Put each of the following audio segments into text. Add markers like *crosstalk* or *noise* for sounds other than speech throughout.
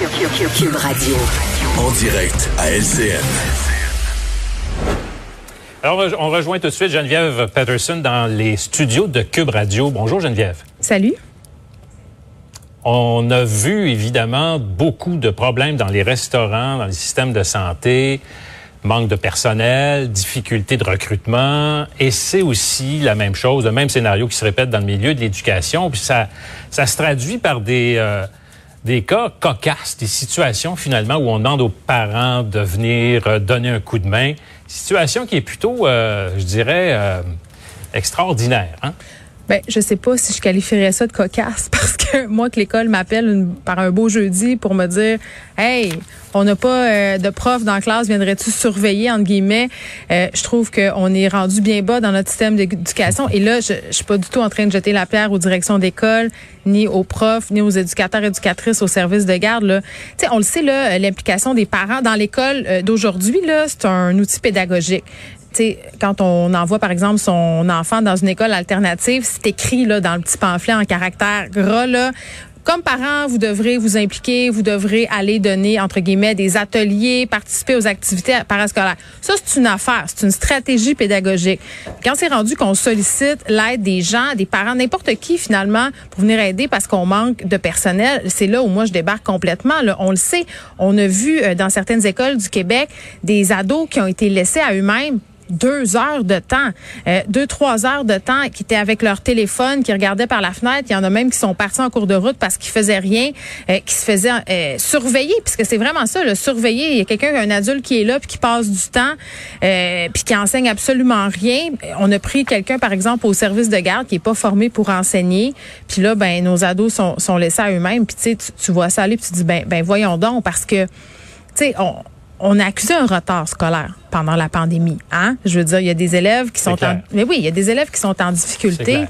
Cube Radio. En direct à LCN. Alors, on rejoint tout de suite Geneviève Patterson dans les studios de Cube Radio. Bonjour Geneviève. Salut. On a vu évidemment beaucoup de problèmes dans les restaurants, dans les systèmes de santé, manque de personnel, difficulté de recrutement, et c'est aussi la même chose, le même scénario qui se répète dans le milieu de l'éducation. Puis ça, ça se traduit par des euh, des cas cocasses, des situations finalement où on demande aux parents de venir euh, donner un coup de main. Situation qui est plutôt, euh, je dirais, euh, extraordinaire. Hein? Ben, je sais pas si je qualifierais ça de cocasse *laughs* parce que moi que l'école m'appelle par un beau jeudi pour me dire Hey, on n'a pas euh, de prof dans la classe, viendrais-tu surveiller entre guillemets? Euh, Je trouve qu'on est rendu bien bas dans notre système d'éducation et là, je, suis pas du tout en train de jeter la pierre aux directions d'école, ni aux profs, ni aux éducateurs éducatrices au service de garde là. Tu sais, on le sait là, l'implication des parents dans l'école euh, d'aujourd'hui là, c'est un outil pédagogique sais, quand on envoie, par exemple, son enfant dans une école alternative, c'est écrit là, dans le petit pamphlet en caractère gras, là, comme parent, vous devrez vous impliquer, vous devrez aller donner, entre guillemets, des ateliers, participer aux activités parascolaires. Ça, c'est une affaire, c'est une stratégie pédagogique. Quand c'est rendu qu'on sollicite l'aide des gens, des parents, n'importe qui, finalement, pour venir aider parce qu'on manque de personnel, c'est là où moi, je débarque complètement. Là. On le sait, on a vu euh, dans certaines écoles du Québec des ados qui ont été laissés à eux-mêmes deux heures de temps, euh, deux, trois heures de temps, qui étaient avec leur téléphone, qui regardaient par la fenêtre. Il y en a même qui sont partis en cours de route parce qu'ils faisaient rien, euh, qui se faisaient euh, surveiller, puisque c'est vraiment ça, le surveiller. Il y a quelqu'un, un adulte qui est là, puis qui passe du temps, euh, puis qui enseigne absolument rien. On a pris quelqu'un, par exemple, au service de garde qui est pas formé pour enseigner. Puis là, ben nos ados sont, sont laissés à eux-mêmes. Puis tu vois ça aller, puis tu dis, ben, ben voyons donc, parce que, tu sais, on on a accusé un retard scolaire pendant la pandémie. Hein? Je veux dire, il y a des élèves qui sont en, mais oui, il y a des élèves qui sont en difficulté.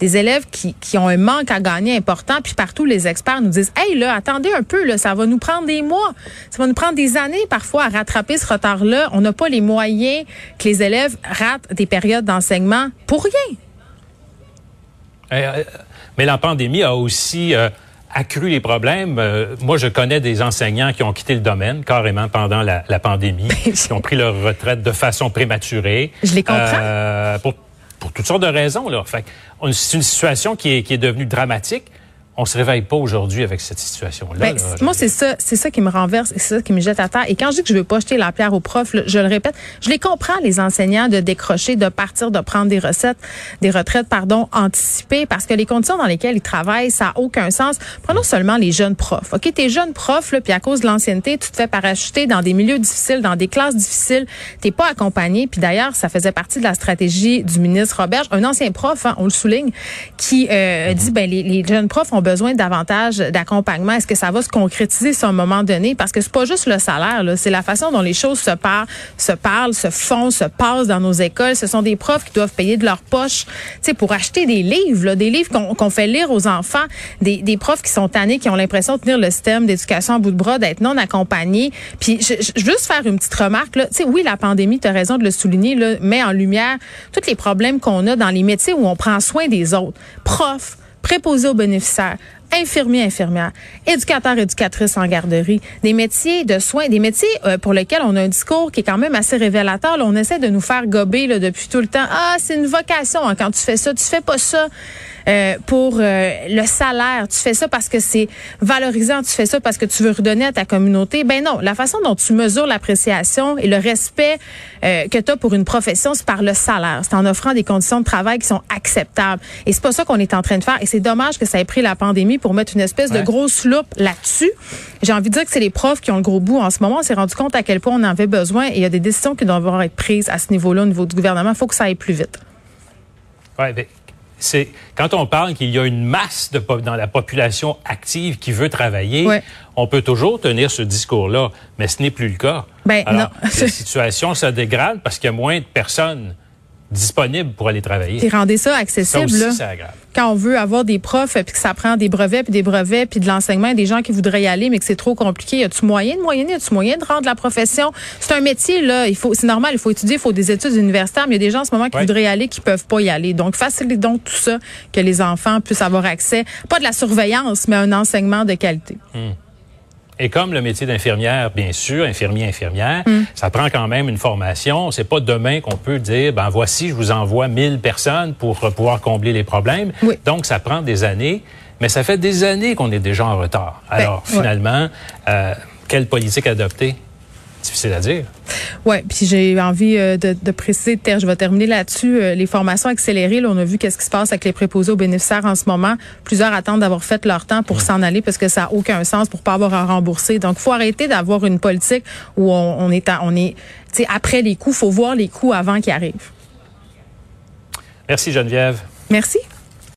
Des élèves qui, qui ont un manque à gagner important, puis partout les experts nous disent Hey là, attendez un peu, là, ça va nous prendre des mois, ça va nous prendre des années parfois à rattraper ce retard-là. On n'a pas les moyens que les élèves ratent des périodes d'enseignement pour rien. Euh, mais la pandémie a aussi euh, accru les problèmes. Euh, moi, je connais des enseignants qui ont quitté le domaine carrément pendant la, la pandémie, *laughs* qui ont pris leur retraite de façon prématurée. Je les comprends. Euh, pour, pour toutes sortes de raisons. Là. Fait, c'est une situation qui est, qui est devenue dramatique on se réveille pas aujourd'hui avec cette situation-là. Ben, moi, c'est ça, c'est ça qui me renverse, c'est ça qui me jette à terre. Et quand je dis que je veux pas jeter la pierre aux profs, je le répète, je les comprends les enseignants de décrocher, de partir, de prendre des recettes, des retraites, pardon, anticipées, parce que les conditions dans lesquelles ils travaillent, ça a aucun sens. Prenons seulement les jeunes profs. Ok, t'es jeune prof, là, puis à cause de l'ancienneté, tu te fais parachuter dans des milieux difficiles, dans des classes difficiles, t'es pas accompagné. Puis d'ailleurs, ça faisait partie de la stratégie du ministre Robert, un ancien prof, hein, on le souligne, qui euh, dit ben les, les jeunes profs ont besoin davantage d'accompagnement. Est-ce que ça va se concrétiser à un moment donné? Parce que c'est pas juste le salaire, c'est la façon dont les choses se parlent, se font, se passent dans nos écoles. Ce sont des profs qui doivent payer de leur poche, pour acheter des livres, des livres qu'on fait lire aux enfants, des, profs qui sont tannés, qui ont l'impression de tenir le système d'éducation à bout de bras, d'être non accompagnés. Puis juste faire une petite remarque là. Oui, la pandémie, tu as raison de le souligner, là, met en lumière tous les problèmes qu'on a dans les métiers où on prend soin des autres. Profs, préposés aux bénéficiaires, infirmiers, infirmières, éducateurs, éducatrices en garderie, des métiers de soins, des métiers euh, pour lesquels on a un discours qui est quand même assez révélateur. Là, on essaie de nous faire gober là, depuis tout le temps. Ah, c'est une vocation hein, quand tu fais ça. Tu fais pas ça euh, pour euh, le salaire. Tu fais ça parce que c'est valorisant. Tu fais ça parce que tu veux redonner à ta communauté. Ben non, la façon dont tu mesures l'appréciation et le respect que tu as pour une profession, c'est par le salaire. C'est en offrant des conditions de travail qui sont acceptables. Et c'est pas ça qu'on est en train de faire. Et c'est dommage que ça ait pris la pandémie pour mettre une espèce de grosse loupe là-dessus. J'ai envie de dire que c'est les profs qui ont le gros bout en ce moment. On s'est rendu compte à quel point on en avait besoin et il y a des décisions qui doivent être prises à ce niveau-là, au niveau du gouvernement. Il faut que ça aille plus vite. Ben, c'est quand on parle qu'il y a une masse de, dans la population active qui veut travailler, Ouais. on peut toujours tenir ce discours-là, mais ce n'est plus le cas. Ben, Alors, non. la situation se dégrade parce qu'il y a moins de personnes disponibles pour aller travailler. Puis rendez ça Ça accessible. aussi, là. c'est agréable. quand on veut avoir des profs puis que ça prend des brevets puis des brevets puis de l'enseignement, des gens qui voudraient y aller mais que c'est trop compliqué, y a-tu moyen de moyenner, y a-tu moyen de rendre la profession? C'est un métier là, il faut c'est normal, il faut étudier, il faut des études universitaires, mais il y a des gens en ce moment qui Ouais. voudraient y aller qui peuvent pas y aller. Donc facilite donc tout ça que les enfants puissent avoir accès, pas de la surveillance, mais un enseignement de qualité. Et comme le métier d'infirmière, bien sûr, infirmier, infirmière, Mm. ça prend quand même une formation. C'est pas demain qu'on peut dire, ben voici, je vous envoie 1000 personnes pour euh, pouvoir combler les problèmes. Oui. Donc, ça prend des années. Mais ça fait des années qu'on est déjà en retard. Alors, Ben, ouais. finalement, euh, quelle politique adopter? Difficile à dire. Ouais, puis j'ai envie euh, de, de préciser, Terre, je vais terminer là-dessus. euh, les formations accélérées, là, on a vu qu'est-ce qui se passe avec les préposés aux bénéficiaires en ce moment. Plusieurs attendent d'avoir fait leur temps pour s'en aller parce que ça n'a aucun sens pour pas avoir à rembourser. Donc, faut arrêter d'avoir une politique où on, on est, en- on est, tu sais, après les coûts, faut voir les coûts avant qu'ils arrivent. Merci Geneviève. Merci.